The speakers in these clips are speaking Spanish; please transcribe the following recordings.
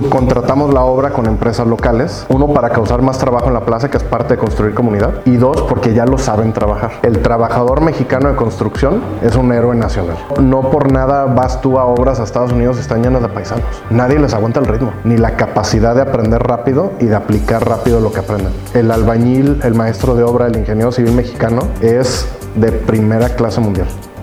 subcontratamos la obra con empresas locales. Uno, para causar más trabajo en la plaza, que es parte de construir comunidad. Y dos, porque ya lo saben trabajar. El trabajador mexicano de construcción es un héroe nacional. No por nada vas tú a obras a Estados Unidos están llenas de paisanos. Nadie les aguanta el ritmo, ni la capacidad de aprender rápido y de aplicar rápido lo que aprenden. El albañil, el maestro de obra, el ingeniero civil mexicano es de primera clase mundial.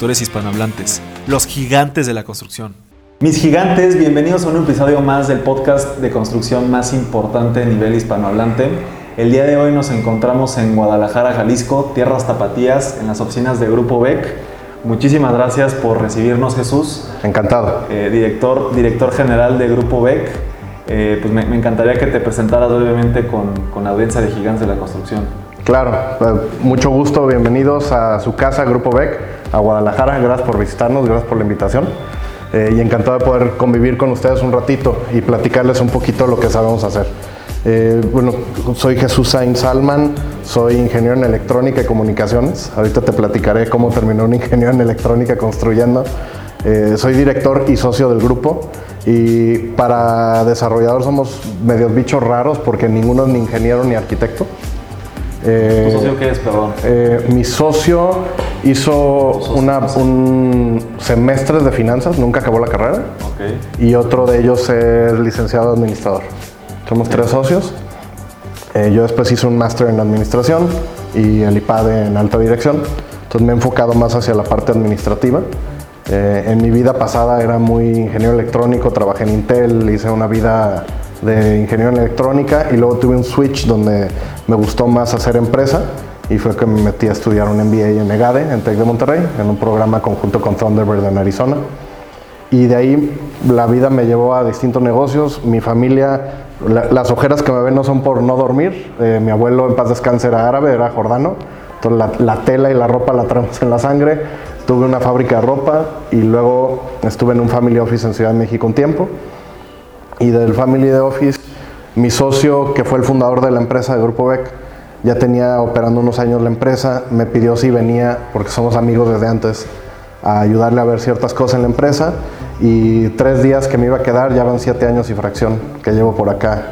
constructores hispanohablantes, los gigantes de la construcción. Mis gigantes, bienvenidos a un episodio más del podcast de construcción más importante a nivel hispanohablante. El día de hoy nos encontramos en Guadalajara, Jalisco, tierras tapatías, en las oficinas de Grupo BEC. Muchísimas gracias por recibirnos, Jesús. Encantado. Eh, director, director general de Grupo BEC. Eh, pues me, me, encantaría que te presentaras brevemente con, con la audiencia de Gigantes de la Construcción. Claro, eh, mucho gusto, bienvenidos a su casa, Grupo BEC, a Guadalajara. Gracias por visitarnos, gracias por la invitación. Eh, y encantado de poder convivir con ustedes un ratito y platicarles un poquito lo que sabemos hacer. Eh, bueno, soy Jesús Sainz Salman, soy ingeniero en electrónica y comunicaciones. Ahorita te platicaré cómo terminó un ingeniero en electrónica construyendo. Eh, soy director y socio del grupo y para desarrollador somos medios bichos raros porque ninguno es ni ingeniero ni arquitecto. Eh, ¿Tu socio qué es, perdón? Eh, mi socio hizo una, un semestre de finanzas, nunca acabó la carrera. Okay. Y otro de ellos es licenciado administrador. Somos okay. tres socios. Eh, yo después hice un máster en administración y el IPAD en alta dirección. Entonces me he enfocado más hacia la parte administrativa. En mi vida pasada era muy ingeniero electrónico, trabajé en Intel, hice una vida de ingeniero en electrónica y luego tuve un switch donde me gustó más hacer empresa y fue que me metí a estudiar un MBA en EGADE, en TEC de Monterrey, en un programa conjunto con Thunderbird en Arizona. Y de ahí la vida me llevó a distintos negocios. Mi familia, la, las ojeras que me ven no son por no dormir. Eh, mi abuelo en paz descanse era árabe, era jordano. Entonces la, tela y la ropa la traemos en la sangre. Tuve una fábrica de ropa y luego estuve en un family office en Ciudad de México un tiempo y del Family Office, mi socio, que fue el fundador de la empresa de Grupo Beck, ya tenía operando unos años la empresa, me pidió si venía, porque somos amigos desde antes, a ayudarle a ver ciertas cosas en la empresa y tres días que me iba a quedar, ya van siete años y fracción que llevo por acá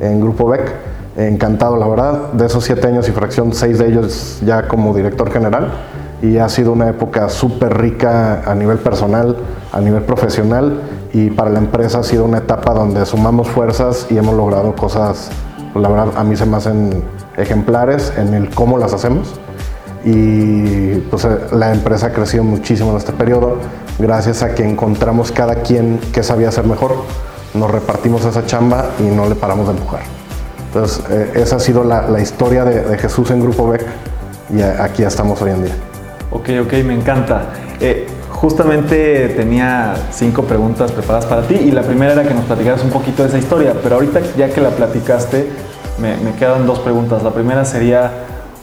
en Grupo Beck. Encantado, la verdad. De esos siete años y fracción, seis de ellos ya como director general y ha sido una época súper rica a nivel personal, a nivel profesional y para la empresa ha sido una etapa donde sumamos fuerzas y hemos logrado cosas, la verdad a mí se me hacen ejemplares en el cómo las hacemos y pues la empresa ha crecido muchísimo en este periodo gracias a que encontramos cada quien que sabía hacer mejor, nos repartimos esa chamba y no le paramos de empujar. Entonces eh, esa ha sido la, la historia de, de, Jesús en Grupo Beck y aquí estamos hoy en día. Ok, ok, me encanta. Eh, justamente tenía cinco preguntas preparadas para ti y la primera era que nos platicaras un poquito de esa historia, pero ahorita ya que la platicaste, me, me quedan dos preguntas. La primera sería,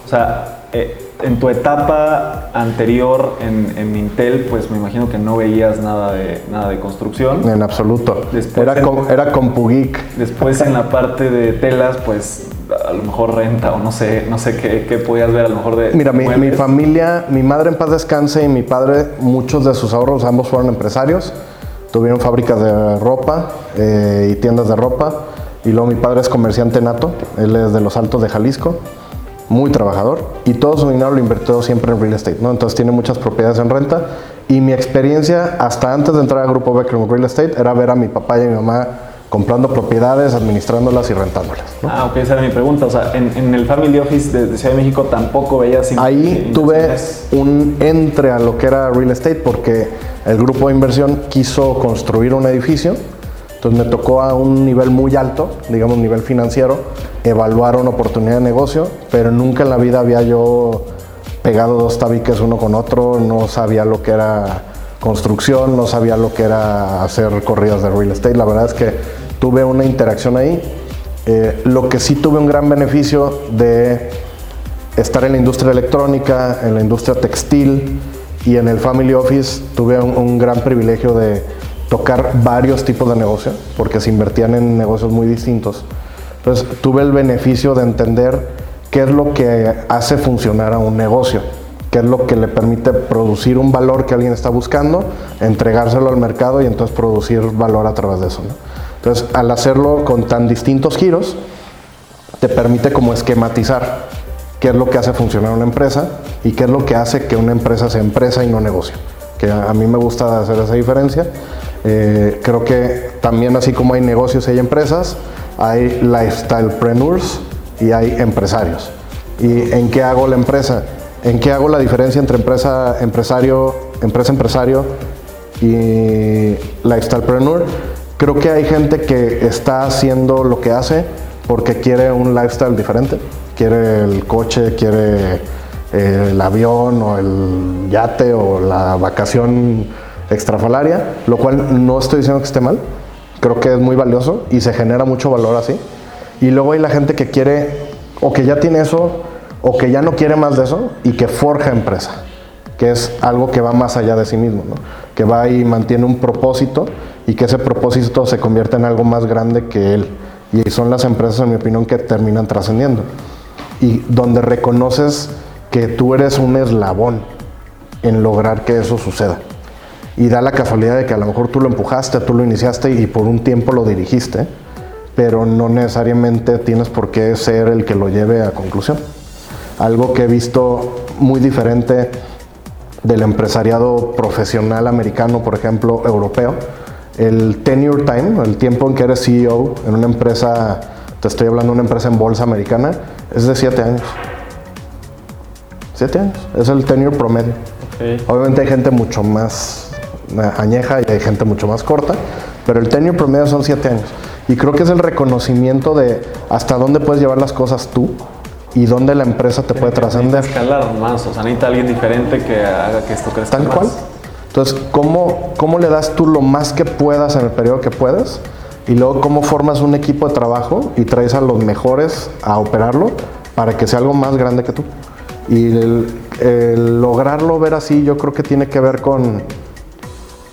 o sea, eh, en tu etapa anterior en, en, Intel, pues me imagino que no veías nada de, nada de construcción. En absoluto. Después era, en, com, era CompuGeek. Después en la parte de telas, pues a lo mejor renta o no sé, no sé qué, qué podías ver a lo mejor de... Mira, mi, mi, familia, mi madre en paz descanse y mi padre, muchos de sus ahorros, ambos fueron empresarios. Tuvieron fábricas de ropa eh, y tiendas de ropa. Y luego mi padre es comerciante nato, él es de los Altos de Jalisco muy trabajador y todo su dinero lo invirtió siempre en real estate, ¿no? Entonces tiene muchas propiedades en renta y mi experiencia hasta antes de entrar al grupo Becker real estate era ver a mi papá y a mi mamá comprando propiedades, administrándolas y rentándolas. ¿no? Ah, ok, esa era mi pregunta. O sea, en, en el Family Office de, de, Ciudad de México tampoco veías... Ahí tuve un entre a lo que era real estate porque el grupo de inversión quiso construir un edificio entonces me tocó a un nivel muy alto, digamos nivel financiero, evaluar una oportunidad de negocio, pero nunca en la vida había yo pegado dos tabiques uno con otro, no sabía lo que era construcción, no sabía lo que era hacer corridas de real estate. La verdad es que tuve una interacción ahí. Eh, lo que sí tuve un gran beneficio de estar en la industria electrónica, en la industria textil y en el family office, tuve un, gran privilegio de tocar varios tipos de negocio, porque se invertían en negocios muy distintos. Entonces tuve el beneficio de entender qué es lo que hace funcionar a un negocio, qué es lo que le permite producir un valor que alguien está buscando, entregárselo al mercado y entonces producir valor a través de eso. Entonces al hacerlo con tan distintos giros, te permite como esquematizar qué es lo que hace funcionar una empresa y qué es lo que hace que una empresa sea empresa y no negocio. Que a mí me gusta hacer esa diferencia. Eh, creo que también así como hay negocios y hay empresas, hay lifestylepreneurs y hay empresarios. ¿Y en qué hago la empresa? ¿En qué hago la diferencia entre empresa, empresario, empresa, empresario y lifestylepreneur? Creo que hay gente que está haciendo lo que hace porque quiere un lifestyle diferente. Quiere el coche, quiere eh, el avión o el yate o la vacación extrafalaria, lo cual no estoy diciendo que esté mal. Creo que es muy valioso y se genera mucho valor así. Y luego hay la gente que quiere o que ya tiene eso o que ya no quiere más de eso y que forja empresa, que es algo que va más allá de sí mismo, ¿no? que va y mantiene un propósito y que ese propósito se convierte en algo más grande que él. Y son las empresas, en mi opinión, que terminan trascendiendo. Y donde reconoces que tú eres un eslabón en lograr que eso suceda. Y da la casualidad de que a lo mejor tú lo empujaste, tú lo iniciaste y por un tiempo lo dirigiste, pero no necesariamente tienes por qué ser el que lo lleve a conclusión. Algo que he visto muy diferente del empresariado profesional americano, por ejemplo, europeo, el tenure time, el tiempo en que eres CEO en una empresa, te estoy hablando de una empresa en bolsa americana, es de siete años. Siete años, es el tenure promedio. Obviamente hay gente mucho más añeja y hay gente mucho más corta, pero el tenure promedio son siete años. Y creo que es el reconocimiento de hasta dónde puedes llevar las cosas tú y dónde la empresa te puede trascender. Escalar más, o sea, necesita alguien diferente que haga que esto crezca Tal más. cual. Entonces, ¿cómo, ¿cómo le das tú lo más que puedas en el periodo que puedes? Y luego, ¿cómo formas un equipo de trabajo y traes a los mejores a operarlo para que sea algo más grande que tú? Y el, el lograrlo ver así, yo creo que tiene que ver con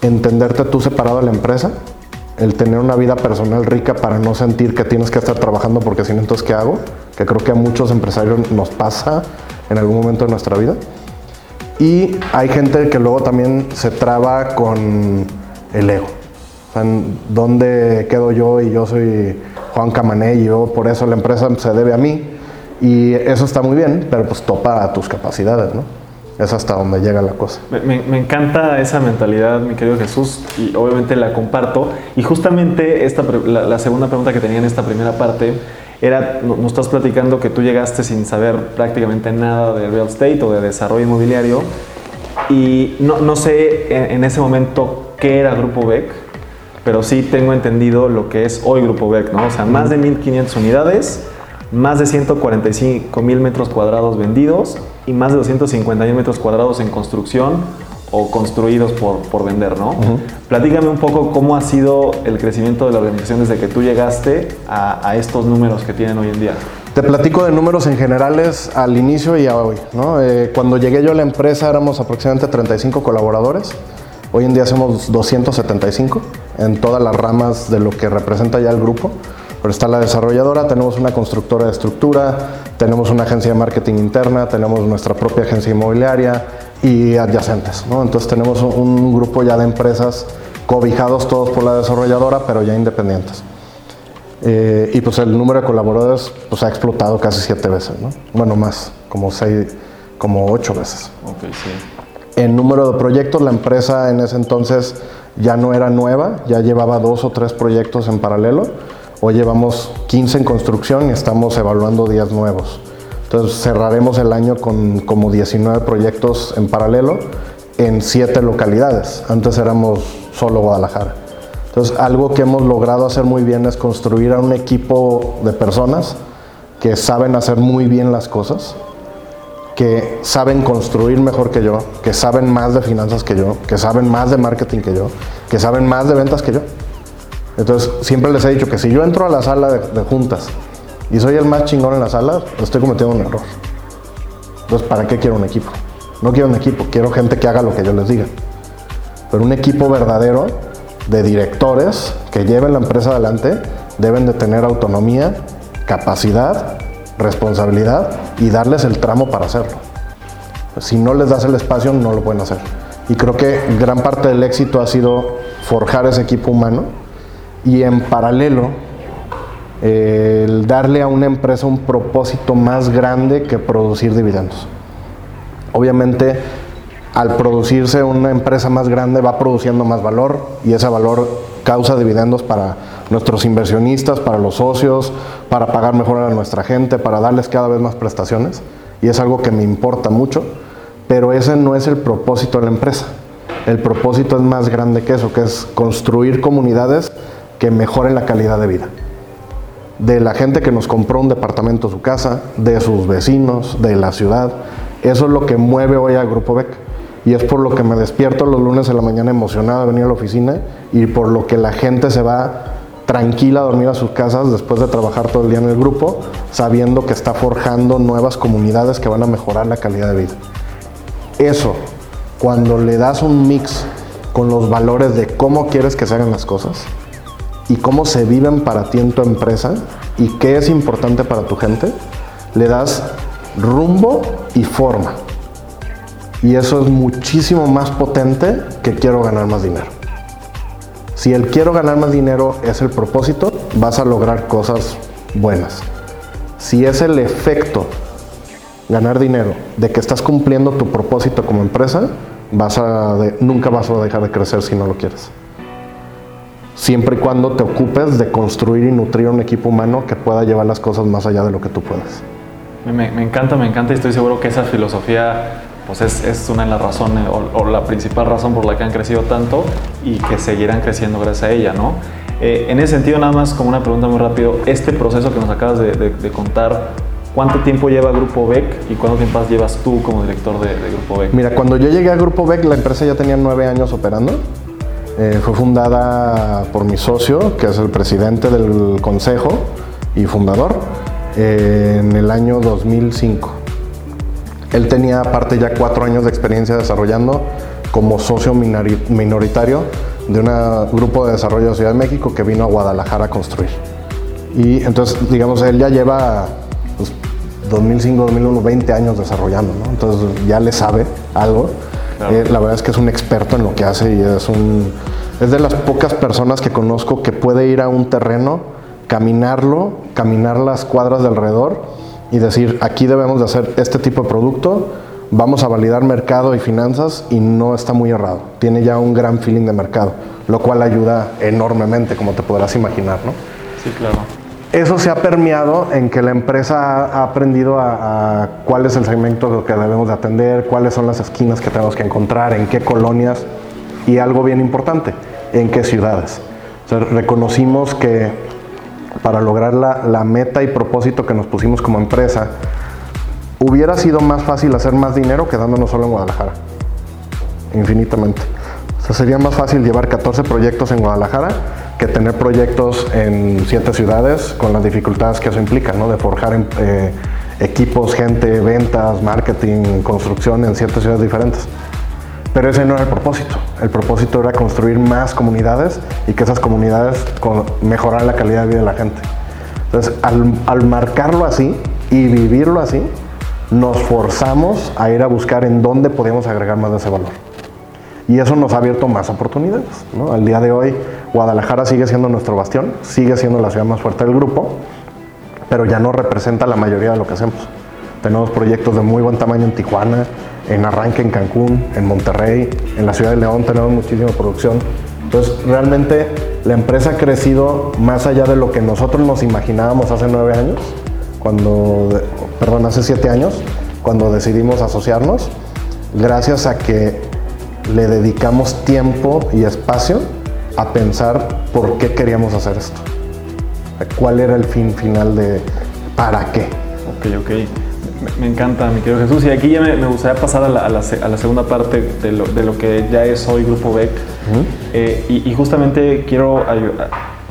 entenderte tú separado de la empresa, el tener una vida personal rica para no sentir que tienes que estar trabajando porque si no, entonces, ¿qué hago? Que creo que a muchos empresarios nos pasa en algún momento de nuestra vida. Y hay gente que luego también se traba con el ego. O sea, ¿dónde quedo yo? Y yo soy Juan Camané y yo, por eso la empresa se debe a mí. Y eso está muy bien, pero pues topa a tus capacidades, ¿no? Es hasta donde llega la cosa. Me, me- encanta esa mentalidad, mi querido Jesús, y obviamente la comparto. Y justamente esta, la, la segunda pregunta que tenía en esta primera parte era, no- nos estás platicando que tú llegaste sin saber prácticamente nada de real estate o de desarrollo inmobiliario, y no, no sé en, ese momento qué era Grupo BEC, pero sí tengo entendido lo que es hoy Grupo BEC, ¿no? O sea, más de 1.500 unidades, más de 145 mil metros cuadrados vendidos y más de 250 mil metros cuadrados en construcción o construidos por, por vender, ¿no? Platícame un poco cómo ha sido el crecimiento de la organización desde que tú llegaste a, a estos números que tienen hoy en día. Te platico de números en generales al inicio y a hoy. ¿no? Eh, cuando llegué yo a la empresa éramos aproximadamente 35 colaboradores. Hoy en día somos 275 en todas las ramas de lo que representa ya el grupo. Pero está la desarrolladora, tenemos una constructora de estructura, tenemos una agencia de marketing interna, tenemos nuestra propia agencia inmobiliaria y adyacentes. ¿no? Entonces tenemos un- grupo ya de empresas cobijados todos por la desarrolladora, pero ya independientes. Eh, y pues el número de colaboradores pues, ha explotado casi siete veces, ¿no? Bueno, más, como seis, como ocho veces. Ok, sí. En número de proyectos, la empresa en ese entonces ya no era nueva, ya llevaba dos o tres proyectos en paralelo. Hoy llevamos 15 en construcción y estamos evaluando 10 nuevos. Entonces cerraremos el año con como 19 proyectos en paralelo en 7 localidades. Antes éramos solo Guadalajara. Entonces algo que hemos logrado hacer muy bien es construir a un equipo de personas que saben hacer muy bien las cosas, que saben construir mejor que yo, que saben más de finanzas que yo, que saben más de marketing que yo, que saben más de ventas que yo. Entonces, siempre les he dicho que si yo entro a la sala de, de juntas y soy el más chingón en la sala, estoy cometiendo un error. Entonces, ¿para qué quiero un equipo? No quiero un equipo, quiero gente que haga lo que yo les diga. Pero un equipo verdadero de directores que lleven la empresa adelante deben de tener autonomía, capacidad, responsabilidad y darles el tramo para hacerlo. Si no les das el espacio, no lo pueden hacer. Y creo que gran parte del éxito ha sido forjar ese equipo humano y en paralelo el darle a una empresa un propósito más grande que producir dividendos. Obviamente, al producirse una empresa más grande va produciendo más valor y ese valor causa dividendos para nuestros inversionistas, para los socios, para pagar mejor a nuestra gente, para darles cada vez más prestaciones. Y es algo que me importa mucho, pero ese no es el propósito de la empresa. El propósito es más grande que eso, que es construir comunidades que mejoren la calidad de vida. De la gente que nos compró un departamento, su casa, de sus vecinos, de la ciudad. Eso es lo que mueve hoy al Grupo BEC. Y es por lo que me despierto los lunes en la mañana emocionado de venir a la oficina y por lo que la gente se va tranquila a dormir a sus casas después de trabajar todo el día en el grupo, sabiendo que está forjando nuevas comunidades que van a mejorar la calidad de vida. Eso, cuando le das un mix con los valores de cómo quieres que se hagan las cosas y cómo se viven para ti en tu empresa y qué es importante para tu gente, le das rumbo y forma. Y eso es muchísimo más potente que quiero ganar más dinero. Si el quiero ganar más dinero es el propósito, vas a lograr cosas buenas. Si es el efecto ganar dinero de que estás cumpliendo tu propósito como empresa, vas a nunca vas a dejar de crecer si no lo quieres. Siempre y cuando te ocupes de construir y nutrir un equipo humano que pueda llevar las cosas más allá de lo que tú puedes. Me, me encanta, me encanta y estoy seguro que esa filosofía pues es, es una de las razones o, o la principal razón por la que han crecido tanto y que seguirán creciendo gracias a ella, ¿no? Eh, en ese sentido, nada más como una pregunta muy rápido, este proceso que nos acabas de, de- de contar, ¿cuánto tiempo lleva Grupo BEC y cuánto tiempo llevas tú como director de, de Grupo BEC? Mira, cuando yo llegué a Grupo BEC, la empresa ya tenía nueve años operando. Eh, fue fundada por mi socio, que es el presidente del consejo y fundador, eh, en el año 2005. Él tenía aparte ya cuatro años de experiencia desarrollando como socio minori- minoritario de un grupo de desarrollo de Ciudad de México que vino a Guadalajara a construir. Y entonces, digamos, él ya lleva pues, 2005, 2001, 20 años desarrollando, ¿no? Entonces ya le sabe algo. Claro. Eh, la verdad es que es un experto en lo que hace y es un es de las pocas personas que conozco que puede ir a un terreno, caminarlo, caminar las cuadras de alrededor y decir, aquí debemos de hacer este tipo de producto, vamos a validar mercado y finanzas y no está muy errado. Tiene ya un gran feeling de mercado, lo cual ayuda enormemente, como te podrás imaginar, ¿no? Sí, claro. Eso se ha permeado en que la empresa ha- aprendido a, cuál es el segmento que debemos de atender, cuáles son las esquinas que tenemos que encontrar, en qué colonias y algo bien importante, en qué ciudades. Reconocimos que para lograr la, la meta y propósito que nos pusimos como empresa, hubiera sido más fácil hacer más dinero quedándonos solo en Guadalajara. Infinitamente. O sea, sería más fácil llevar 14 proyectos en Guadalajara que tener proyectos en 7 ciudades con las dificultades que eso implica, ¿no? De forjar em- eh, equipos, gente, ventas, marketing, construcción en 7 ciudades diferentes. Pero ese no era el propósito. El propósito era construir más comunidades y que esas comunidades mejoraran la calidad de vida de la gente. Entonces, al, al marcarlo así y vivirlo así, nos forzamos a ir a buscar en dónde podíamos agregar más de ese valor. Y eso nos ha abierto más oportunidades. ¿no? Al día de hoy, Guadalajara sigue siendo nuestro bastión, sigue siendo la ciudad más fuerte del grupo, pero ya no representa la mayoría de lo que hacemos. Tenemos proyectos de muy buen tamaño en Tijuana, en arranque en Cancún, en Monterrey, en la ciudad de León tenemos muchísima producción. Entonces, realmente la empresa ha crecido más allá de lo que nosotros nos imaginábamos hace nueve años, cuando, perdón, hace siete años, cuando decidimos asociarnos, gracias a que le dedicamos tiempo y espacio a pensar por qué queríamos hacer esto. ¿Cuál era el fin final de para qué? Ok, ok. Me, encanta, mi querido Jesús. Y aquí ya me, me gustaría pasar a la, a la se- a la segunda parte de lo, de lo que ya es hoy Grupo BEC. Eh, y, y justamente quiero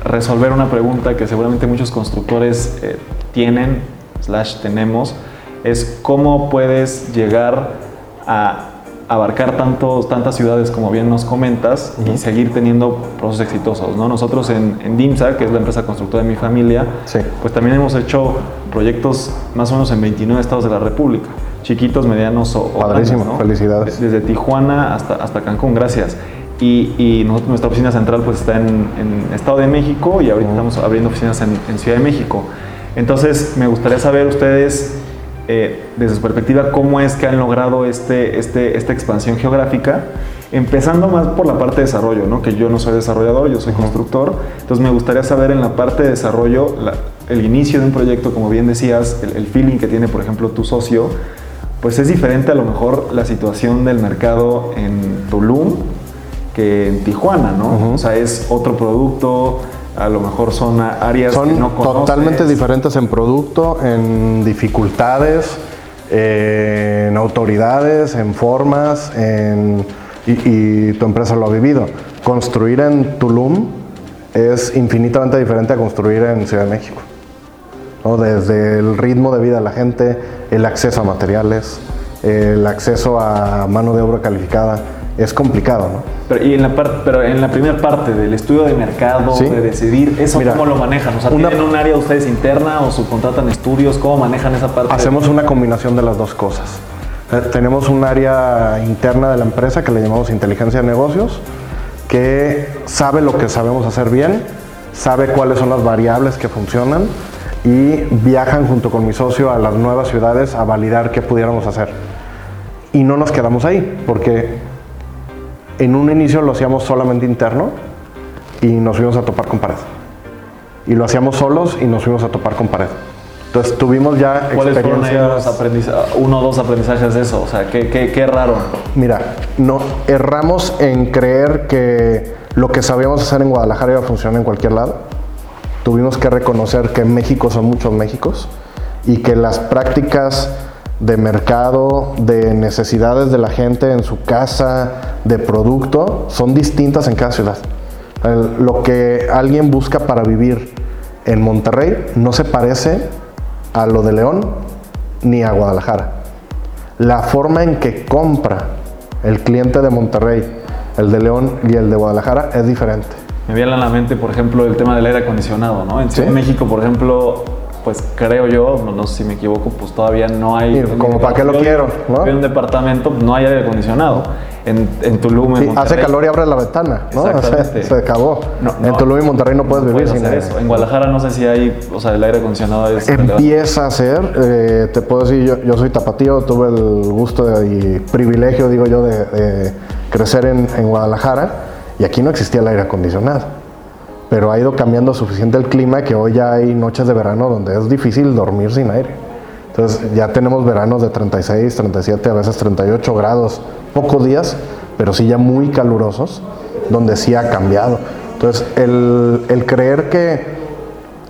resolver una pregunta que seguramente muchos constructores eh, tienen, slash tenemos, es cómo puedes llegar a abarcar tantos, tantas ciudades como bien nos comentas y seguir teniendo procesos exitosos. ¿no? Nosotros en, en, DIMSA, que es la empresa constructora de mi familia, pues también hemos hecho proyectos más o menos en 29 estados de la República, chiquitos, medianos o, Padrísimo, felicidades. Desde Tijuana hasta, hasta Cancún, gracias. Y, nuestra oficina central pues está en, Estado de México y ahorita estamos abriendo oficinas en, en Ciudad de México. Entonces, me gustaría saber ustedes eh, desde su perspectiva, cómo es que han logrado este, este, esta expansión geográfica, empezando más por la parte de desarrollo, ¿no? que yo no soy desarrollador, yo soy constructor, entonces me gustaría saber en la parte de desarrollo, el inicio de un proyecto, como bien decías, el, feeling que tiene, por ejemplo, tu socio, pues es diferente a lo mejor la situación del mercado en Tulum que en Tijuana, ¿no? O sea, es otro producto, a lo mejor son áreas son que no totalmente diferentes en producto, en dificultades, en autoridades, en formas, y, tu empresa lo ha vivido. Construir en Tulum es infinitamente diferente a construir en Ciudad de México. Desde el ritmo de vida de la gente, el acceso a materiales, el acceso a mano de obra calificada, es complicado, ¿no? Pero, y en la pero en la primera parte del estudio de mercado, de decidir, ¿eso cómo lo manejan? O sea, ¿tienen un área ustedes interna o subcontratan estudios? ¿Cómo manejan esa parte? Hacemos una combinación de las dos cosas. Eh, tenemos un área interna de la empresa que le llamamos inteligencia de negocios, que sabe lo que sabemos hacer bien, sabe cuáles son las variables que funcionan y viajan junto con mi socio a las nuevas ciudades a validar qué pudiéramos hacer. Y no nos quedamos ahí, porque en un inicio lo hacíamos solamente interno y nos fuimos a topar con pared. Y lo hacíamos solos y nos fuimos a topar con pared. Entonces tuvimos ya ¿Cuáles experiencias... uno o dos aprendizajes de eso? O sea, ¿qué, qué, qué raro? Mira, no, erramos en creer que lo que sabíamos hacer en Guadalajara iba a funcionar en cualquier lado. Tuvimos que reconocer que México son muchos Méxicos y que las prácticas de mercado, de necesidades de la gente en su casa, de producto, son distintas en cada ciudad. lo que alguien busca para vivir en Monterrey no se parece a lo de León ni a Guadalajara. La forma en que compra el cliente de Monterrey, el de León y el de Guadalajara es diferente. Me viene a la mente, por ejemplo, el tema del aire acondicionado, ¿no? En Ciudad México, por ejemplo, pues creo yo, no, sé si me equivoco, pues todavía no hay... como para qué lo quiero, ¿no? En un departamento no hay aire acondicionado. En, en Tulum, sí, hace calor y abre la ventana, ¿no? Exactamente. Se, acabó. en Tulum y Monterrey no puedes vivir sin eso. En Guadalajara no sé si hay, o sea, el aire acondicionado es... Empieza a ser, eh, te puedo decir, yo, yo, soy tapatío, tuve el gusto y privilegio, digo yo, de, crecer en, en Guadalajara y aquí no existía el aire acondicionado pero ha ido cambiando suficiente el clima que hoy ya hay noches de verano donde es difícil dormir sin aire. Entonces ya tenemos veranos de 36, 37, a veces 38 grados, pocos días, pero sí ya muy calurosos, donde sí ha cambiado. Entonces el, el creer que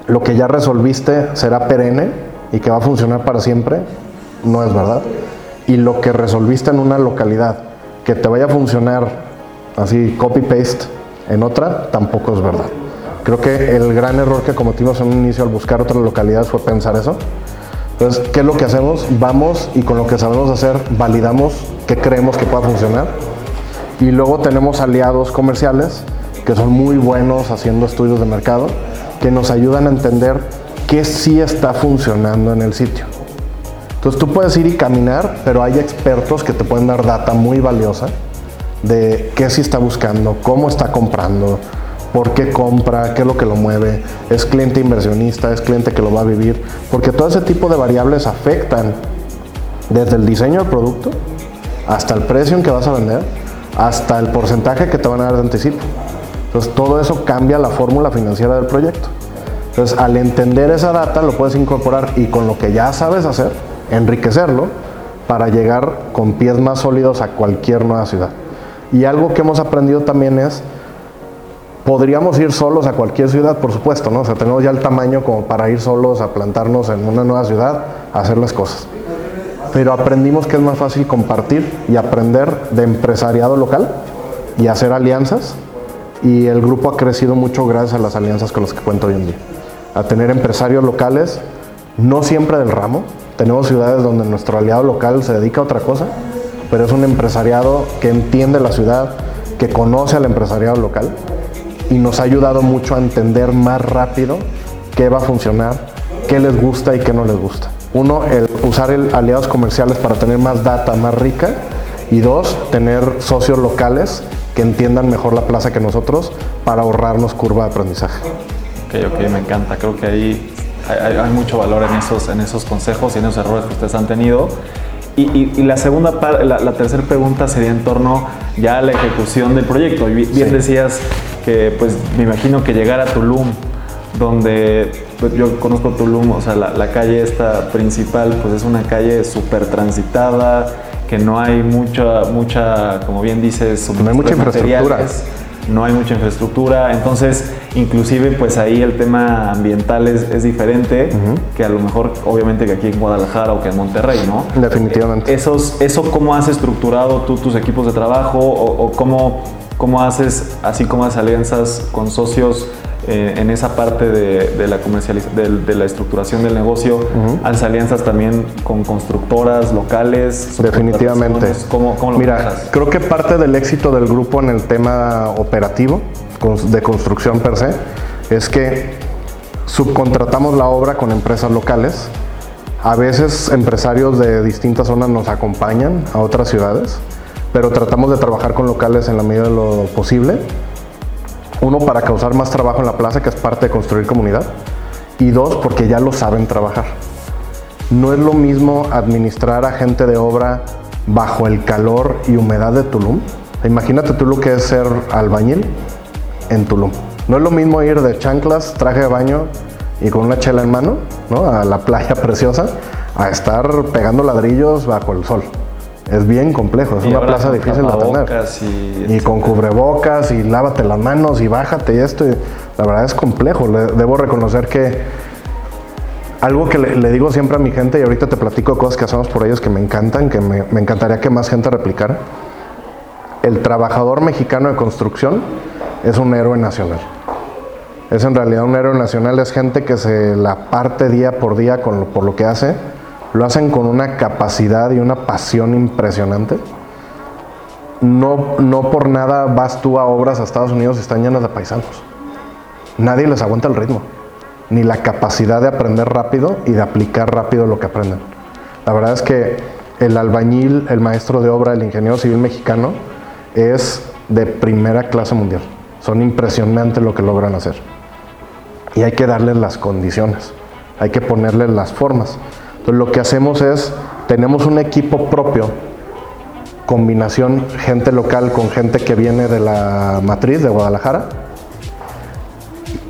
lo que ya resolviste será perenne y que va a funcionar para siempre, no es verdad. Y lo que resolviste en una localidad, que te vaya a funcionar así copy-paste en otra, tampoco es verdad. Creo que el gran error que cometimos en un inicio al buscar otra localidad fue pensar eso. Entonces, ¿qué es lo que hacemos? Vamos y con lo que sabemos hacer validamos qué creemos que pueda funcionar. Y luego tenemos aliados comerciales que son muy buenos haciendo estudios de mercado, que nos ayudan a entender qué sí está funcionando en el sitio. Entonces tú puedes ir y caminar, pero hay expertos que te pueden dar data muy valiosa de qué sí está buscando, cómo está comprando, por qué compra, qué es lo que lo mueve, es cliente inversionista, es cliente que lo va a vivir, porque todo ese tipo de variables afectan desde el diseño del producto hasta el precio en que vas a vender, hasta el porcentaje que te van a dar de anticipo. Entonces todo eso cambia la fórmula financiera del proyecto. Entonces al entender esa data lo puedes incorporar y con lo que ya sabes hacer, enriquecerlo para llegar con pies más sólidos a cualquier nueva ciudad. Y algo que hemos aprendido también es Podríamos ir solos a cualquier ciudad, por supuesto, ¿no? O sea, tenemos ya el tamaño como para ir solos a plantarnos en una nueva ciudad, a hacer las cosas. Pero aprendimos que es más fácil compartir y aprender de empresariado local y hacer alianzas y el grupo ha crecido mucho gracias a las alianzas con las que cuento hoy en día. A tener empresarios locales, no siempre del ramo. Tenemos ciudades donde nuestro aliado local se dedica a otra cosa, pero es un empresariado que entiende la ciudad, que conoce al empresariado local y nos ha ayudado mucho a entender más rápido qué va a funcionar, qué les gusta y qué no les gusta. Uno, el usar el aliados comerciales para tener más data más rica y dos, tener socios locales que entiendan mejor la plaza que nosotros para ahorrarnos curva de aprendizaje. Ok, ok, me encanta. Creo que ahí hay, mucho valor en esos, en esos consejos y en esos errores que ustedes han tenido. Y, la segunda la, la tercera pregunta sería en torno ya a la ejecución del proyecto. Bien decías que, pues, me imagino que llegar a Tulum, donde pues, yo conozco Tulum, o sea, la, calle esta principal, pues es una calle súper transitada, que no hay mucha, mucha, como bien dices, no hay mucha infraestructura. No hay mucha infraestructura, entonces inclusive pues ahí el tema ambiental es, diferente que a lo mejor obviamente que aquí en Guadalajara o que en Monterrey, ¿no? Definitivamente. Esos, ¿Eso cómo has estructurado tú tus equipos de trabajo o, cómo, cómo haces, así como haces alianzas con socios eh, en esa parte de, la comercialización, de, la estructuración del negocio, uh alianzas también con constructoras locales. Definitivamente. ¿Cómo, lo Mira, creo que parte del éxito del grupo en el tema operativo de construcción per se es que subcontratamos la obra con empresas locales. A veces empresarios de distintas zonas nos acompañan a otras ciudades, pero tratamos de trabajar con locales en la medida de lo posible uno, para causar más trabajo en la plaza, que es parte de construir comunidad. Y dos, porque ya lo saben trabajar. No es lo mismo administrar a gente de obra bajo el calor y humedad de Tulum. Imagínate tú lo que es ser albañil en Tulum. No es lo mismo ir de chanclas, traje de baño y con una chela en mano, ¿no? A la playa preciosa, a estar pegando ladrillos bajo el sol es bien complejo, es una plaza difícil de tener. Y, con cubrebocas y lávate las manos y bájate y esto. la verdad es complejo. debo reconocer que algo que le, digo siempre a mi gente, y ahorita te platico cosas que hacemos por ellos que me encantan, que me, me encantaría que más gente replicara. El trabajador mexicano de construcción es un héroe nacional. Es en realidad un héroe nacional, es gente que se la parte día por día con por lo que hace lo hacen con una capacidad y una pasión impresionante. No, no por nada vas tú a obras a Estados Unidos y están llenas de paisanos. Nadie les aguanta el ritmo, ni la capacidad de aprender rápido y de aplicar rápido lo que aprenden. La verdad es que el albañil, el maestro de obra, el ingeniero civil mexicano es de primera clase mundial. Son impresionantes lo que logran hacer. Y hay que darles las condiciones, hay que ponerles las formas. Entonces lo que hacemos es, tenemos un equipo propio, combinación gente local con gente que viene de la matriz de Guadalajara,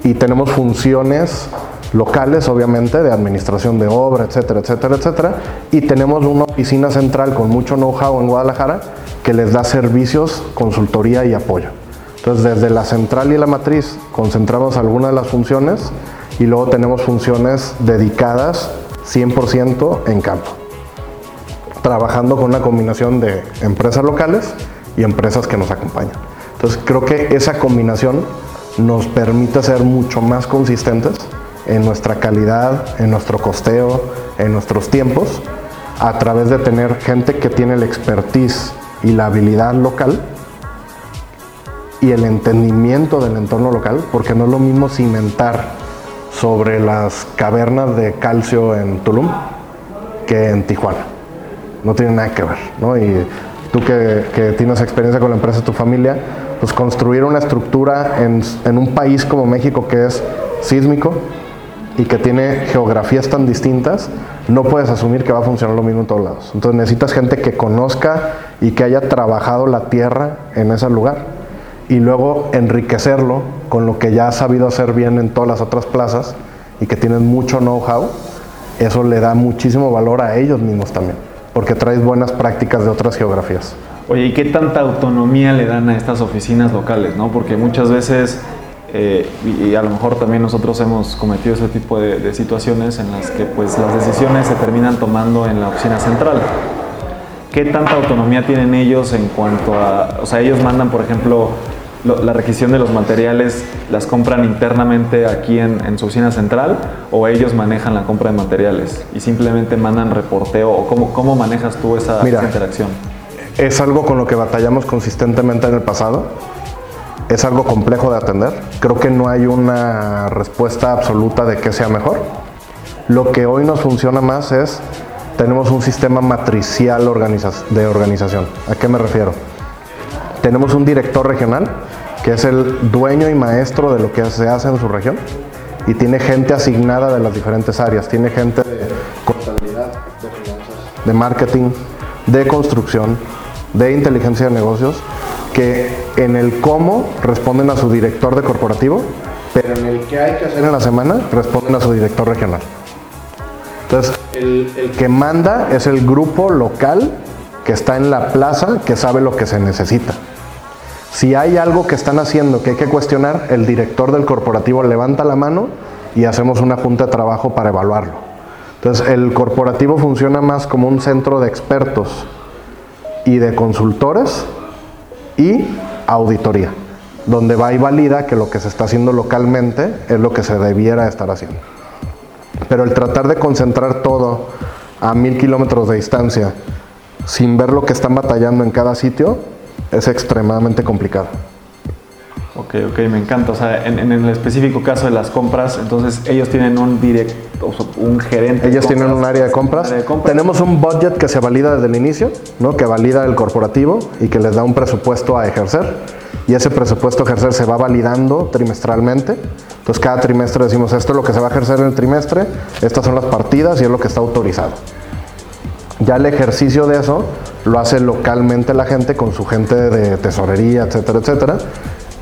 y tenemos funciones locales, obviamente, de administración de obra, etcétera, etcétera, etcétera, y tenemos una oficina central con mucho know-how en Guadalajara que les da servicios, consultoría y apoyo. Entonces, desde la central y la matriz concentramos algunas de las funciones y luego tenemos funciones dedicadas 100% en campo, trabajando con una combinación de empresas locales y empresas que nos acompañan. Entonces creo que esa combinación nos permite ser mucho más consistentes en nuestra calidad, en nuestro costeo, en nuestros tiempos, a través de tener gente que tiene la expertise y la habilidad local y el entendimiento del entorno local, porque no es lo mismo cimentar sobre las cavernas de calcio en Tulum que en Tijuana. No tiene nada que ver, ¿no? Y tú que, tienes experiencia con la empresa de tu familia, pues construir una estructura en, en un país como México que es sísmico y que tiene geografías tan distintas, no puedes asumir que va a funcionar lo mismo en todos lados. Entonces necesitas gente que conozca y que haya trabajado la tierra en ese lugar y luego enriquecerlo con lo que ya has sabido hacer bien en todas las otras plazas y que tienen mucho know-how, eso le da muchísimo valor a ellos mismos también, porque traes buenas prácticas de otras geografías. Oye, ¿y qué tanta autonomía le dan a estas oficinas locales? ¿no? Porque muchas veces, eh, y, a lo mejor también nosotros hemos cometido ese tipo de, de, situaciones en las que pues, las decisiones se terminan tomando en la oficina central. ¿Qué tanta autonomía tienen ellos en cuanto a, o sea, ellos mandan, por ejemplo, la requisición de los materiales las compran internamente aquí en, su oficina central o ellos manejan la compra de materiales y simplemente mandan reporteo o cómo, cómo manejas tú esa, esa interacción? Es algo con lo que batallamos consistentemente en el pasado. Es algo complejo de atender. Creo que no hay una respuesta absoluta de qué sea mejor. Lo que hoy nos funciona más es, tenemos un sistema matricial de organización. ¿A qué me refiero? Tenemos un director regional que es el dueño y maestro de lo que se hace en su región y tiene gente asignada de las diferentes áreas. Tiene gente de contabilidad, de finanzas, de marketing, de construcción, de inteligencia de negocios, que en el cómo responden a su director de corporativo, pero en el que hay que hacer en la semana responden a su director regional. Entonces, el, el que manda es el grupo local que está en la plaza, que sabe lo que se necesita. Si hay algo que están haciendo que hay que cuestionar, el director del corporativo levanta la mano y hacemos una junta de trabajo para evaluarlo. Entonces, el corporativo funciona más como un centro de expertos y de consultores y auditoría, donde va y valida que lo que se está haciendo localmente es lo que se debiera estar haciendo. Pero el tratar de concentrar todo a mil kilómetros de distancia sin ver lo que están batallando en cada sitio es extremadamente complicado. Ok, ok, me encanta. O sea, en, el específico caso de las compras, entonces ellos tienen un directo, un gerente. Ellos tienen un área de, compras. Tenemos un budget que se valida desde el inicio, ¿no? que valida el corporativo y que les da un presupuesto a ejercer. Y ese presupuesto a ejercer se va validando trimestralmente. Entonces cada trimestre decimos esto es lo que se va a ejercer en el trimestre, estas son las partidas y es lo que está autorizado. Ya el ejercicio de eso lo hace localmente la gente con su gente de tesorería, etcétera, etcétera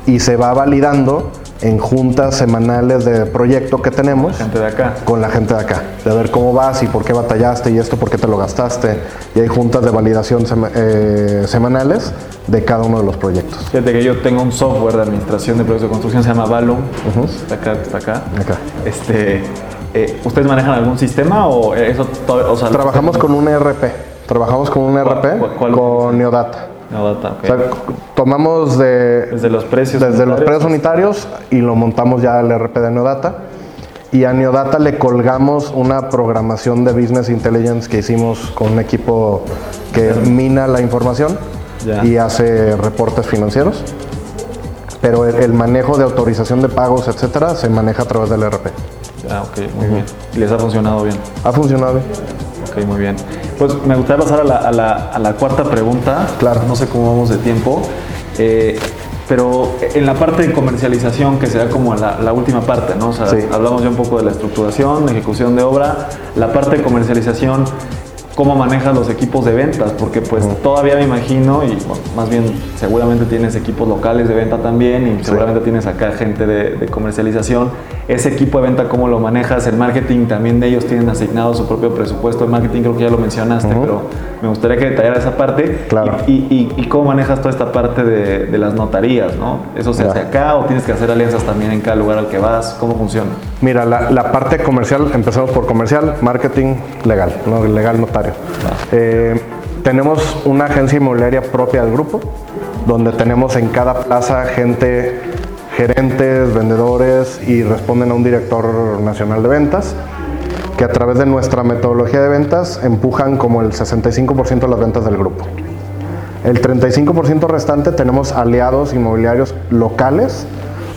y se va validando en juntas semanales de proyecto que tenemos. Gente de acá. Con la gente de acá. De ver cómo vas y por qué batallaste y esto por qué te lo gastaste. Y hay juntas de validación eh, semanales de cada uno de los proyectos. Fíjate que yo tengo un software de administración de proyectos de construcción, se llama Valum. Está acá, está acá. Acá. Este, eh, ¿Ustedes manejan algún sistema o eso? O Trabajamos con un ERP. Trabajamos con un ERP, con Neodata tomamos de, desde los precios desde los precios unitarios y lo montamos ya al RP de Neodata. Y a Neodata le colgamos una programación de Business Intelligence que hicimos con un equipo que mina la información y hace reportes financieros. Pero el, manejo de autorización de pagos, etcétera, se maneja a través del RP. Ah, ok, muy bien. ¿Y les ha funcionado bien? Ha funcionado bien. Ok, muy bien. Pues me gustaría pasar a la, cuarta pregunta. Claro. No sé cómo vamos de tiempo. Eh, pero en la parte de comercialización, que será como la, última parte, ¿no? O sea, hablamos ya un poco de la estructuración, ejecución de obra, la parte de comercialización, cómo manejas los equipos de ventas, porque pues todavía me imagino, y más bien seguramente tienes equipos locales de venta también, y seguramente tienes acá gente de, comercialización. Ese equipo de venta, ¿cómo lo manejas? El marketing también de ellos tienen asignado su propio presupuesto. El marketing creo que ya lo mencionaste, pero me gustaría que detallara esa parte. Claro. Y, y, cómo manejas toda esta parte de, de las notarías, ¿no? ¿Eso se hace acá o tienes que hacer alianzas también en cada lugar al que vas? ¿Cómo funciona? Mira, la, la parte comercial, empezamos por comercial, marketing, legal, ¿no? legal notario. Eh, tenemos una agencia inmobiliaria propia del grupo, donde tenemos en cada plaza gente, gerentes, vendedores y responden a un director nacional de ventas, que a través de nuestra metodología de ventas empujan como el 65% de las ventas del grupo. El 35% restante tenemos aliados inmobiliarios locales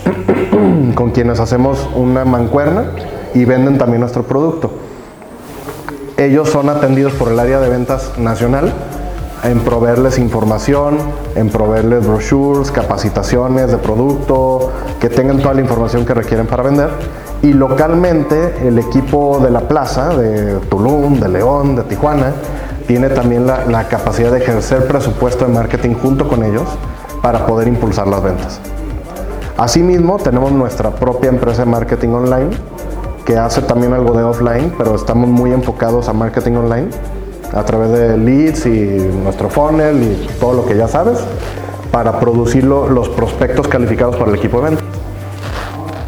con quienes hacemos una mancuerna y venden también nuestro producto. Ellos son atendidos por el área de ventas nacional en proveerles información, en proveerles brochures, capacitaciones de producto, que tengan toda la información que requieren para vender. Y localmente el equipo de la plaza, de Tulum, de León, de Tijuana, tiene también la, la capacidad de ejercer presupuesto de marketing junto con ellos para poder impulsar las ventas. Asimismo, tenemos nuestra propia empresa de marketing online que hace también algo de offline, pero estamos muy enfocados a marketing online a través de leads y nuestro funnel y todo lo que ya sabes para producir los prospectos calificados para el equipo de venta.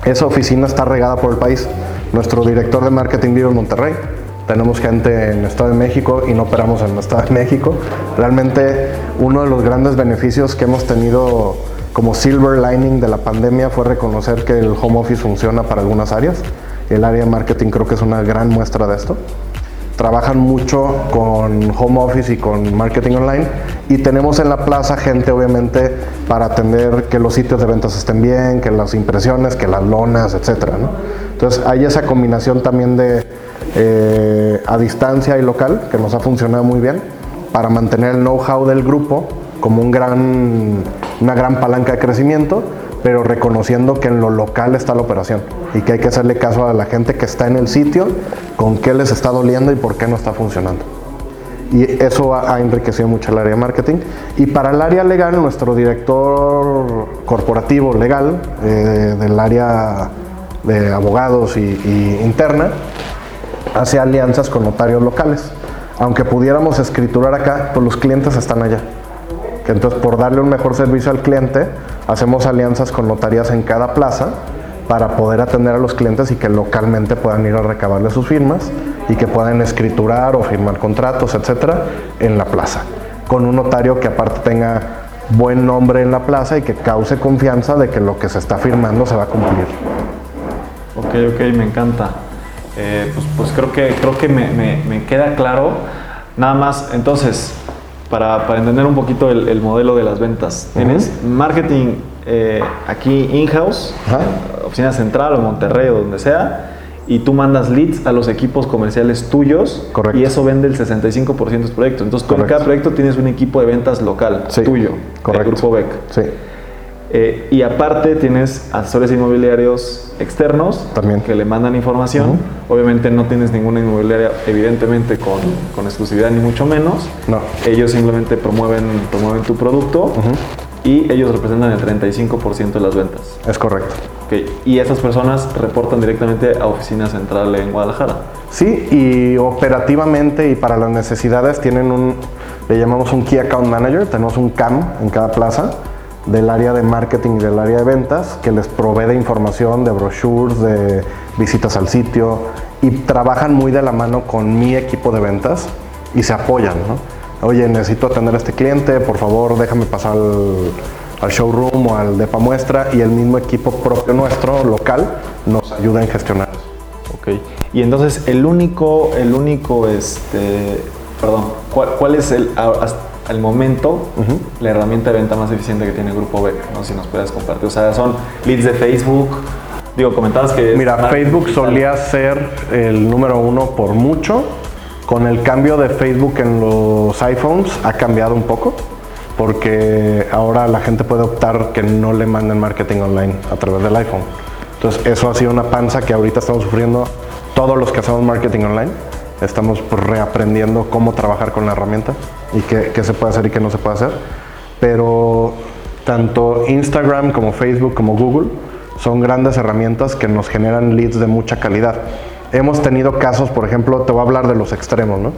Esa oficina está regada por el país. Nuestro director de marketing vive en Monterrey. Tenemos gente en el Estado de México y no operamos en el Estado de México. Realmente uno de los grandes beneficios que hemos tenido como silver lining de la pandemia fue reconocer que el home office funciona para algunas áreas. El área de marketing creo que es una gran muestra de esto. Trabajan mucho con home office y con marketing online y tenemos en la plaza gente obviamente para atender que los sitios de ventas estén bien, que las impresiones, que las lonas, etc. Entonces hay esa combinación también de eh, a distancia y local que nos ha funcionado muy bien para mantener el know-how del grupo como un gran, una gran palanca de crecimiento, pero reconociendo que en lo local está la operación y que hay que hacerle caso a la gente que está en el sitio, con qué les está doliendo y por qué no está funcionando. Y eso ha, enriquecido mucho el área de marketing. Y para el área legal, nuestro director corporativo legal eh, del área de abogados y, interna hace alianzas con notarios locales. Aunque pudiéramos escriturar acá, pues los clientes están allá. Entonces, por darle un mejor servicio al cliente, hacemos alianzas con notarías en cada plaza para poder atender a los clientes y que localmente puedan ir a recabarle sus firmas y que puedan escriturar o firmar contratos, etcétera, en la plaza. Con un notario que aparte tenga buen nombre en la plaza y que cause confianza de que lo que se está firmando se va a cumplir. Ok, ok, me encanta. Eh, pues, pues, creo que, creo que me, me, queda claro. Nada más, entonces, para, para entender un poquito el, modelo de las ventas. Tienes marketing eh, aquí in-house, oficina central o Monterrey o donde sea, y tú mandas leads a los equipos comerciales tuyos y eso vende el 65% de tus proyectos. Entonces, con cada proyecto tienes un equipo de ventas local tuyo, Correcto. Grupo BEC. Sí. Eh, y aparte tienes asesores inmobiliarios externos También. que le mandan información. Obviamente no tienes ninguna inmobiliaria, evidentemente, con, con, exclusividad ni mucho menos. No. Ellos simplemente promueven, promueven tu producto y ellos representan el 35% de las ventas. Es correcto. Okay. Y esas personas reportan directamente a oficina central en Guadalajara. Sí, y operativamente y para las necesidades tienen un, le llamamos un Key Account Manager, tenemos un CAM en cada plaza del área de marketing y del área de ventas que les provee de información, de brochures, de visitas al sitio y trabajan muy de la mano con mi equipo de ventas y se apoyan. Oye, necesito atender a este cliente, por favor déjame pasar al, showroom o al depa muestra y el mismo equipo propio nuestro, local, nos ayuda en gestionar. Ok, y entonces el único, el único, este, perdón, ¿cuál, cuál es el, al momento la herramienta de venta más eficiente que tiene el Grupo BEC, no si nos puedes compartir. O sea, son leads de Facebook. Digo, comentabas que... Mira, Facebook solía ser el número uno por mucho. Con el cambio de Facebook en los iPhones ha cambiado un poco porque ahora la gente puede optar que no le manden marketing online a través del iPhone. Entonces eso ha sido una panza que ahorita estamos sufriendo todos los que hacemos marketing online estamos reaprendiendo cómo trabajar con la herramienta y qué, se puede hacer y qué no se puede hacer. Pero tanto Instagram como Facebook como Google son grandes herramientas que nos generan leads de mucha calidad. Hemos tenido casos, por ejemplo, te voy a hablar de los extremos, ¿no?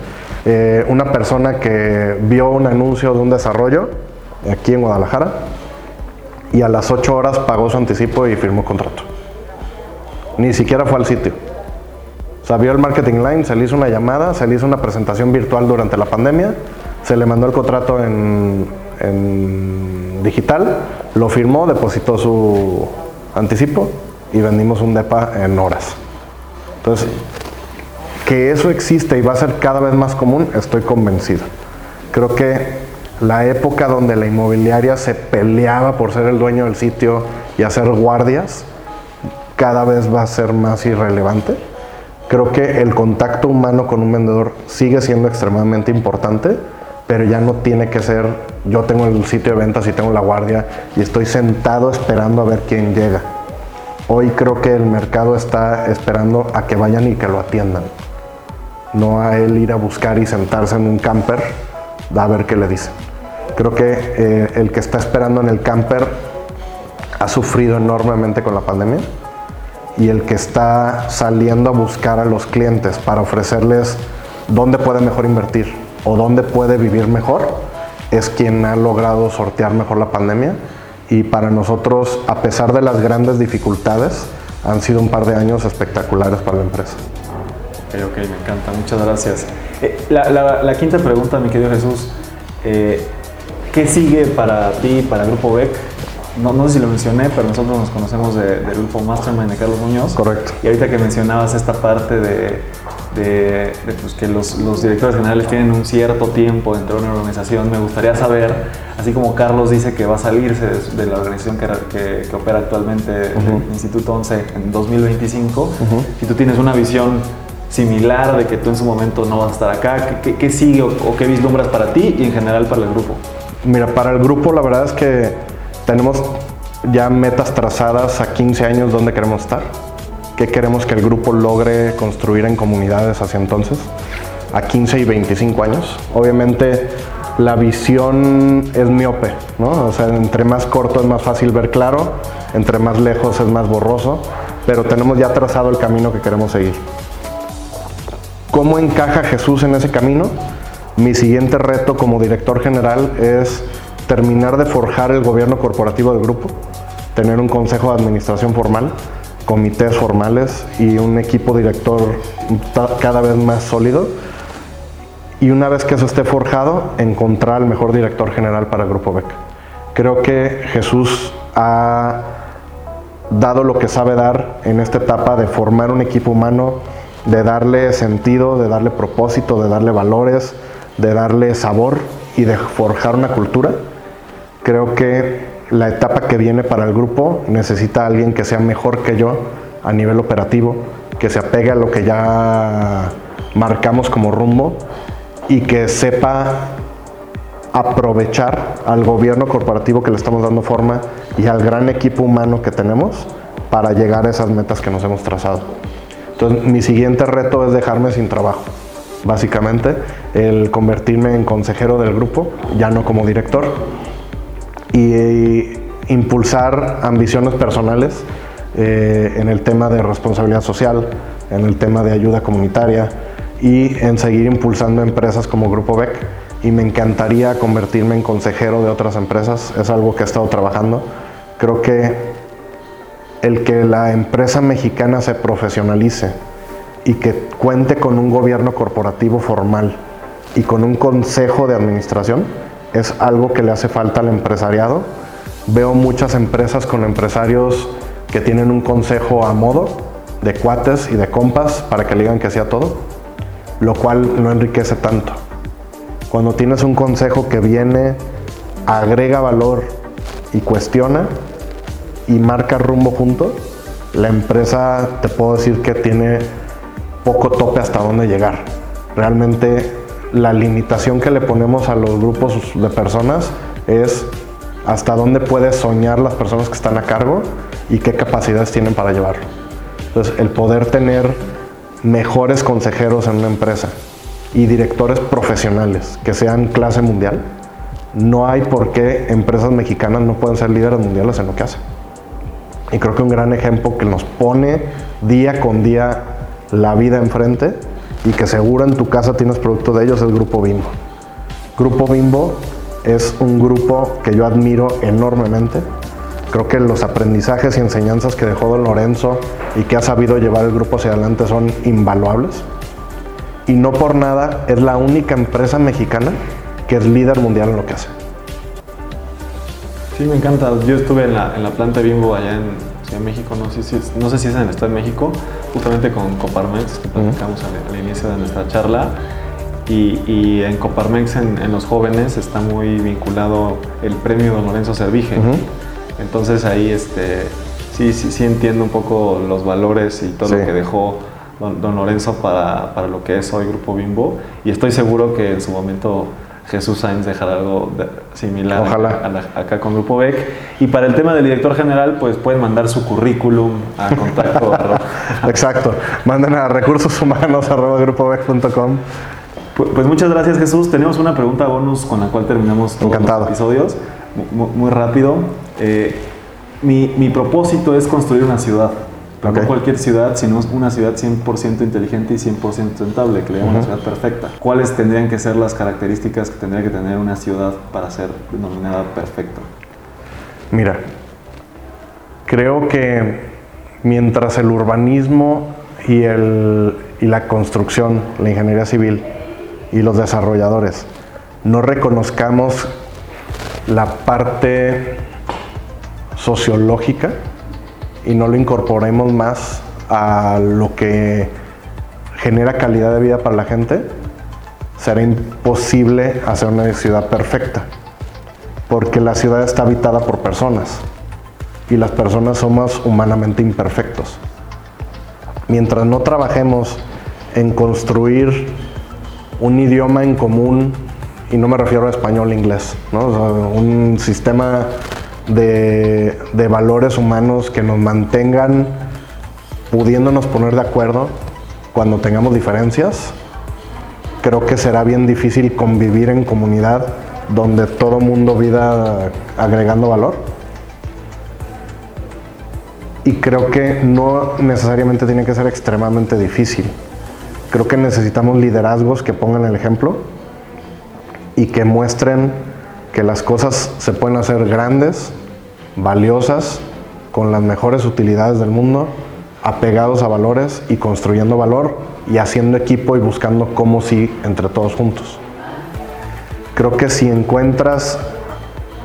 Eh, una persona que vio un anuncio de un desarrollo aquí en Guadalajara y a las 8 horas pagó su anticipo y firmó contrato. Ni siquiera fue al sitio sea, vio el marketing line, se le hizo una llamada, se le hizo una presentación virtual durante la pandemia, se le mandó el contrato en, digital, lo firmó, depositó su anticipo y vendimos un DEPA en horas. Entonces, que eso existe y va a ser cada vez más común, estoy convencido. Creo que la época donde la inmobiliaria se peleaba por ser el dueño del sitio y hacer guardias, cada vez va a ser más irrelevante Creo que el contacto humano con un vendedor sigue siendo extremadamente importante, pero ya no tiene que ser yo tengo el sitio de ventas y tengo la guardia y estoy sentado esperando a ver quién llega. Hoy creo que el mercado está esperando a que vayan y que lo atiendan. No a él ir a buscar y sentarse en un camper a ver qué le dicen. Creo que eh, el que está esperando en el camper ha sufrido enormemente con la pandemia y el que está saliendo a buscar a los clientes para ofrecerles dónde puede mejor invertir o dónde puede vivir mejor, es quien ha logrado sortear mejor la pandemia. Y para nosotros, a pesar de las grandes dificultades, han sido un par de años espectaculares para la empresa. Ok, ok, me encanta, muchas gracias. Eh, la, quinta pregunta, mi querido Jesús, eh, ¿qué sigue para ti, para Grupo BEC no, no sé si lo mencioné, pero nosotros nos conocemos de- del grupo Mastermind de Carlos Muñoz. Correcto. Y ahorita que mencionabas esta parte de, de- de, pues, que los, los directores generales tienen un cierto tiempo dentro de una organización, me gustaría saber, así como Carlos dice que va a salirse de, de la organización que, que- que opera actualmente el Instituto 11 en 2025, si tú tienes una visión similar de que tú en su momento no vas a estar acá, ¿qué, qué- qué sigue o, o qué vislumbras para ti y en general para el grupo? Mira, para el grupo la verdad es que tenemos ya metas trazadas a 15 años donde queremos estar. ¿Qué queremos que el grupo logre construir en comunidades hacia entonces? A 15 y 25 años. Obviamente la visión es miope, ¿no? O sea, entre más corto es más fácil ver claro, entre más lejos es más borroso, pero tenemos ya trazado el camino que queremos seguir. ¿Cómo encaja Jesús en ese camino? Mi siguiente reto como director general es terminar de forjar el gobierno corporativo del grupo, tener un consejo de administración formal, comités formales y un equipo director cada vez más sólido. Y una vez que eso esté forjado, encontrar el mejor director general para el Grupo BEC. Creo que Jesús ha dado lo que sabe dar en esta etapa de formar un equipo humano, de darle sentido, de darle propósito, de darle valores, de darle sabor y de forjar una cultura. Creo que la etapa que viene para el grupo necesita a alguien que sea mejor que yo a nivel operativo, que se apegue a lo que ya marcamos como rumbo y que sepa aprovechar al gobierno corporativo que le estamos dando forma y al gran equipo humano que tenemos para llegar a esas metas que nos hemos trazado. Entonces, mi siguiente reto es dejarme sin trabajo, básicamente, el convertirme en consejero del grupo, ya no como director, y impulsar ambiciones personales eh, en el tema de responsabilidad social, en el tema de ayuda comunitaria y en seguir impulsando empresas como Grupo BEC. Y me encantaría convertirme en consejero de otras empresas, es algo que he estado trabajando. Creo que el que la empresa mexicana se profesionalice y que cuente con un gobierno corporativo formal y con un consejo de administración es algo que le hace falta al empresariado. Veo muchas empresas con empresarios que tienen un consejo a modo de cuates y de compas para que le digan que sea todo, lo cual no enriquece tanto. Cuando tienes un consejo que viene, agrega valor y cuestiona y marca rumbo junto, la empresa te puedo decir que tiene poco tope hasta dónde llegar. Realmente la limitación que le ponemos a los grupos de personas es hasta dónde puede soñar las personas que están a cargo y qué capacidades tienen para llevarlo. Entonces, el poder tener mejores consejeros en una empresa y directores profesionales que sean clase mundial, no hay por qué empresas mexicanas no pueden ser líderes mundiales en lo que hacen. Y creo que un gran ejemplo que nos pone día con día la vida enfrente y que seguro en tu casa tienes producto de ellos es Grupo Bimbo. Grupo Bimbo es un grupo que yo admiro enormemente. Creo que los aprendizajes y enseñanzas que dejó Don Lorenzo y que ha sabido llevar el grupo hacia adelante son invaluables. Y no por nada es la única empresa mexicana que es líder mundial en lo que hace. Sí, me encanta. Yo estuve en la, en la planta Bimbo allá en Ciudad de México, no sé, si es, no sé si es en el Estado de México, justamente con Coparmex, que platicamos al, al inicio de nuestra charla. Y, y en Coparmex, en, en los jóvenes, está muy vinculado el premio Don Lorenzo Servige. Entonces ahí este, sí, sí, sí entiendo un poco los valores y todo Sí. lo que dejó don, don Lorenzo para, para lo que es hoy Grupo Bimbo. Y estoy seguro que en su momento Jesús Sainz dejará algo similar Ojalá. a la- acá con Grupo BEC. Y para el tema del director general, pues pueden mandar su currículum a contacto. Exacto. Manden a recursos humanos Pu- Pues muchas gracias Jesús. Tenemos una pregunta bonus con la cual terminamos todos Encantado. los episodios. Mu- mu- Muy, rápido. Eh, mi, mi propósito es construir una ciudad. Pero. No cualquier ciudad, sino una ciudad 100% inteligente y 100% sustentable, que le llaman una ciudad perfecta. ¿Cuáles tendrían que ser las características que tendría que tener una ciudad para ser denominada perfecta? Mira, creo que mientras el urbanismo y, el- y la construcción, la ingeniería civil y los desarrolladores no reconozcamos la parte sociológica y no lo incorporemos más a lo que genera calidad de vida para la gente, será imposible hacer una ciudad perfecta, porque la ciudad está habitada por personas y las personas somos humanamente imperfectos. Mientras no trabajemos en construir un idioma en común, y no me refiero a español e inglés, un sistema de, de valores humanos que nos mantengan pudiéndonos poner de acuerdo cuando tengamos diferencias, creo que será bien difícil convivir en comunidad donde todo mundo vida agregando valor. Y creo que no necesariamente tiene que ser extremadamente difícil. Creo que necesitamos liderazgos que pongan el ejemplo y que muestren que las cosas se pueden hacer grandes, valiosas, con las mejores utilidades del mundo, apegados a valores y construyendo valor y haciendo equipo y buscando cómo sí entre todos juntos. Creo que si encuentras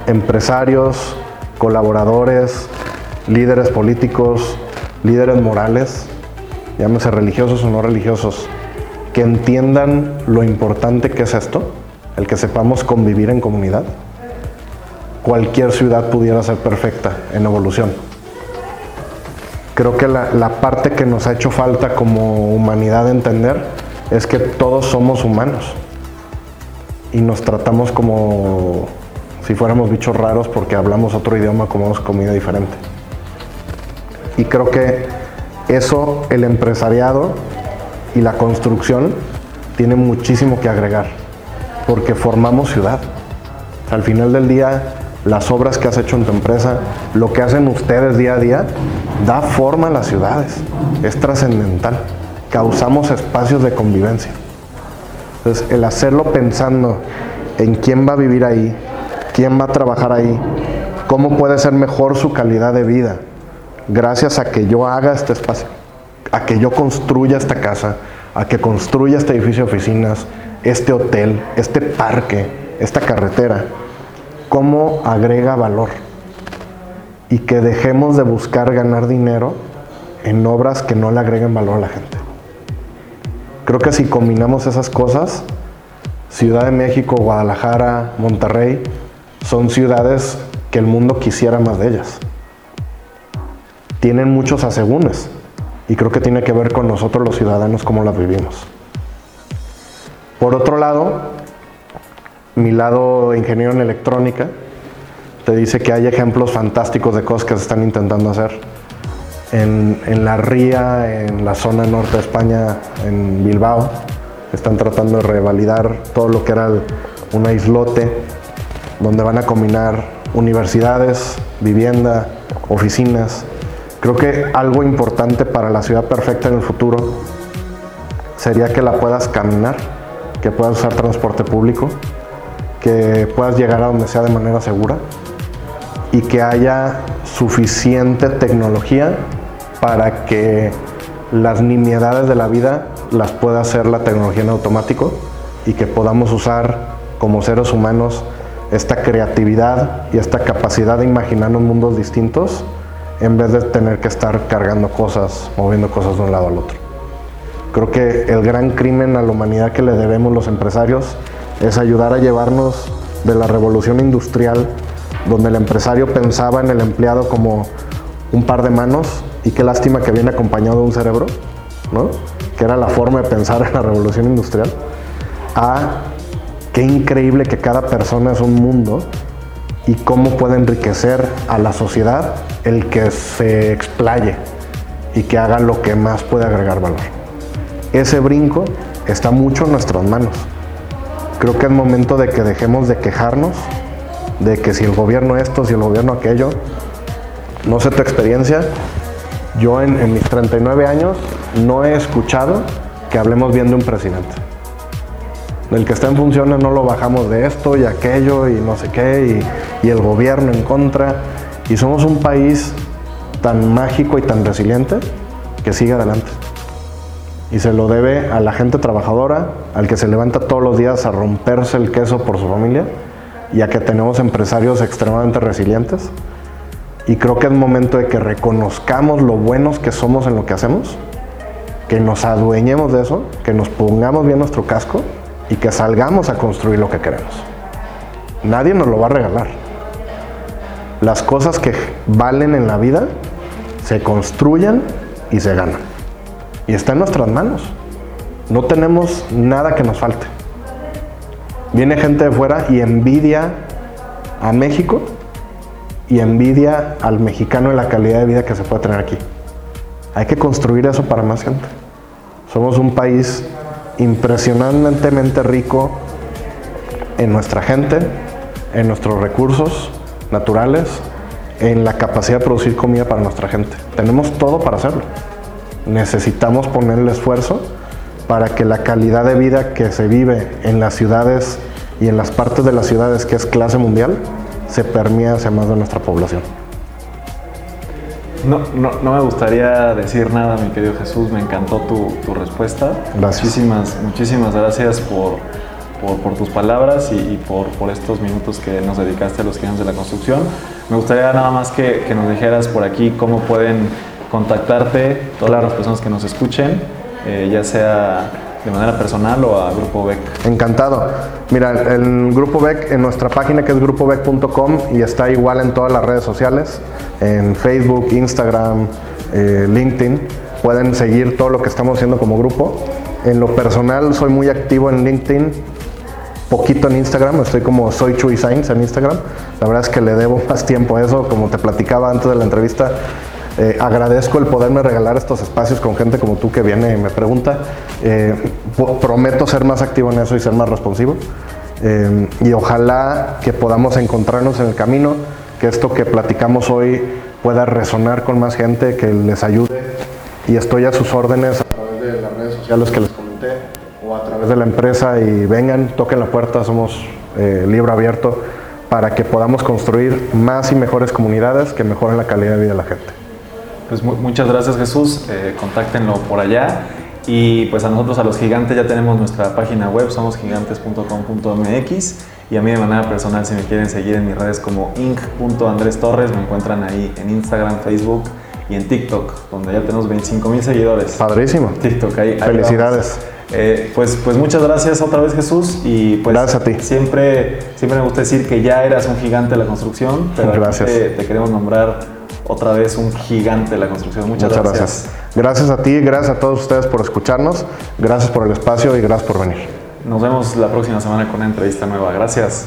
empresarios, colaboradores, líderes políticos, líderes morales, llámese religiosos o no religiosos, que entiendan lo importante que es esto, el que sepamos convivir en comunidad, cualquier ciudad pudiera ser perfecta en evolución. Creo que la, parte que nos ha hecho falta como humanidad entender es que todos somos humanos y nos tratamos como si fuéramos bichos raros porque hablamos otro idioma, comemos comida diferente. Y creo que eso el empresariado y la construcción tiene muchísimo que agregar, porque formamos ciudad. Al final del día, las obras que has hecho en tu empresa, lo que hacen ustedes día a día, da forma a las ciudades, es trascendental. Causamos espacios de convivencia. Entonces, el hacerlo pensando en quién va a vivir ahí, quién va a trabajar ahí, cómo puede ser mejor su calidad de vida, gracias a que yo haga este espacio, a que yo construya esta casa, a que construya este edificio de oficinas, este hotel, este parque, esta carretera, cómo agrega valor y que dejemos de buscar ganar dinero en obras que no le agreguen valor a la gente. Creo que si combinamos esas cosas, Ciudad de México, Guadalajara, Monterrey, son ciudades que el mundo quisiera más de ellas tienen muchos asegúnes y creo que tiene que ver con nosotros los ciudadanos cómo las vivimos. Por otro lado, mi lado ingeniero en electrónica te dice que hay ejemplos fantásticos de cosas que se están intentando hacer. En, en, la ría, en la zona norte de España, en Bilbao, están tratando de revalidar todo lo que era un islote donde van a combinar universidades, vivienda, oficinas, Creo que algo importante para la ciudad perfecta en el futuro sería que la puedas caminar, que puedas usar transporte público, que puedas llegar a donde sea de manera segura y que haya suficiente tecnología para que las nimiedades de la vida las pueda hacer la tecnología en automático y que podamos usar como seres humanos esta creatividad y esta capacidad de imaginarnos mundos distintos en vez de tener que estar cargando cosas, moviendo cosas de un lado al otro. Creo que el gran crimen a la humanidad que le debemos los empresarios es ayudar a llevarnos de la revolución industrial, donde el empresario pensaba en el empleado como un par de manos, y qué lástima que viene acompañado de un cerebro, ¿no? que era la forma de pensar en la revolución industrial, a qué increíble que cada persona es un mundo y cómo puede enriquecer a la sociedad el que se explaye y que haga lo que más puede agregar valor. Ese brinco está mucho en nuestras manos. Creo que es momento de que dejemos de quejarnos de que si el gobierno esto, si el gobierno aquello, no sé tu experiencia, yo en, en mis 39 años no he escuchado que hablemos bien de un presidente el que está en funciones no lo bajamos de esto y aquello y no sé qué, y, el gobierno en contra. Y somos un país tan mágico y tan resiliente que sigue adelante. Y se lo debe a la gente trabajadora, al que se levanta todos los días a romperse el queso por su familia y a que tenemos empresarios extremadamente resilientes Y creo que es momento de que reconozcamos lo buenos que somos en lo que hacemos, que nos adueñemos de eso, que nos pongamos bien nuestro casco y que salgamos a construir lo que queremos. Nadie nos lo va a regalar. Las cosas que valen en la vida se construyen y se ganan. Y está en nuestras manos. No tenemos nada que nos falte. Viene gente de fuera y envidia a México y envidia al mexicano en la calidad de vida que se puede tener aquí. Hay que construir eso para más gente. Somos un país impresionantemente rico en nuestra gente, en nuestros recursos naturales, en la capacidad de producir comida para nuestra gente. Tenemos todo para hacerlo. Necesitamos poner el esfuerzo para que la calidad de vida que se vive en las ciudades y en las partes de las ciudades que es clase mundial se permea hacia más de nuestra población. No, no, no, me gustaría decir nada, mi querido Jesús, me encantó tu, tu respuesta. Gracias. Muchísimas, muchísimas gracias por, por, por tus palabras y, y, por, por estos minutos que nos dedicaste a los gigantes de la construcción. Me gustaría nada más que, que nos dijeras por aquí cómo pueden contactarte todas las personas que nos escuchen, eh, ya sea de manera personal o a Grupo BEC. Encantado. Mira, el Grupo BEC en nuestra página que es grupobec.com y está igual en todas las redes sociales, en Facebook, Instagram, eh, LinkedIn. Pueden seguir todo lo que estamos haciendo como grupo. En lo personal soy muy activo en LinkedIn, poquito en Instagram, estoy como soy Chuy Sainz en Instagram. La verdad es que le debo más tiempo a eso, como te platicaba antes de la entrevista. Eh, agradezco el poderme regalar estos espacios con gente como tú que viene y me pregunta. Eh, prometo ser más activo en eso y ser más responsivo. Eh, y ojalá que podamos encontrarnos en el camino, que esto que platicamos hoy pueda resonar con más gente, que les ayude. Y estoy a sus órdenes a través de las redes sociales que les comenté o a través de la empresa y vengan, toquen la puerta, somos libro abierto para que podamos construir más y mejores comunidades que mejoren la calidad de vida de la gente. Pues muchas gracias Jesús, eh, contáctenlo por allá. Y pues a nosotros, a los gigantes, ya tenemos nuestra página web, somosgigantes.com.mx. Y a mí de manera personal, si me quieren seguir en mis redes como inc.andrestorres, me encuentran ahí en Instagram, Facebook y en TikTok, donde ya tenemos 25 mil seguidores. Padrísimo. TikTok, ahí. ahí Felicidades. Eh, pues, pues muchas gracias otra vez Jesús y pues gracias a ti. Siempre, siempre me gusta decir que ya eras un gigante de la construcción, pero gracias. Te, te queremos nombrar otra vez un gigante de la construcción. Muchas, Muchas gracias. gracias. Gracias a ti, gracias a todos ustedes por escucharnos, gracias por el espacio y gracias por venir. Nos vemos la próxima semana con una entrevista nueva. Gracias.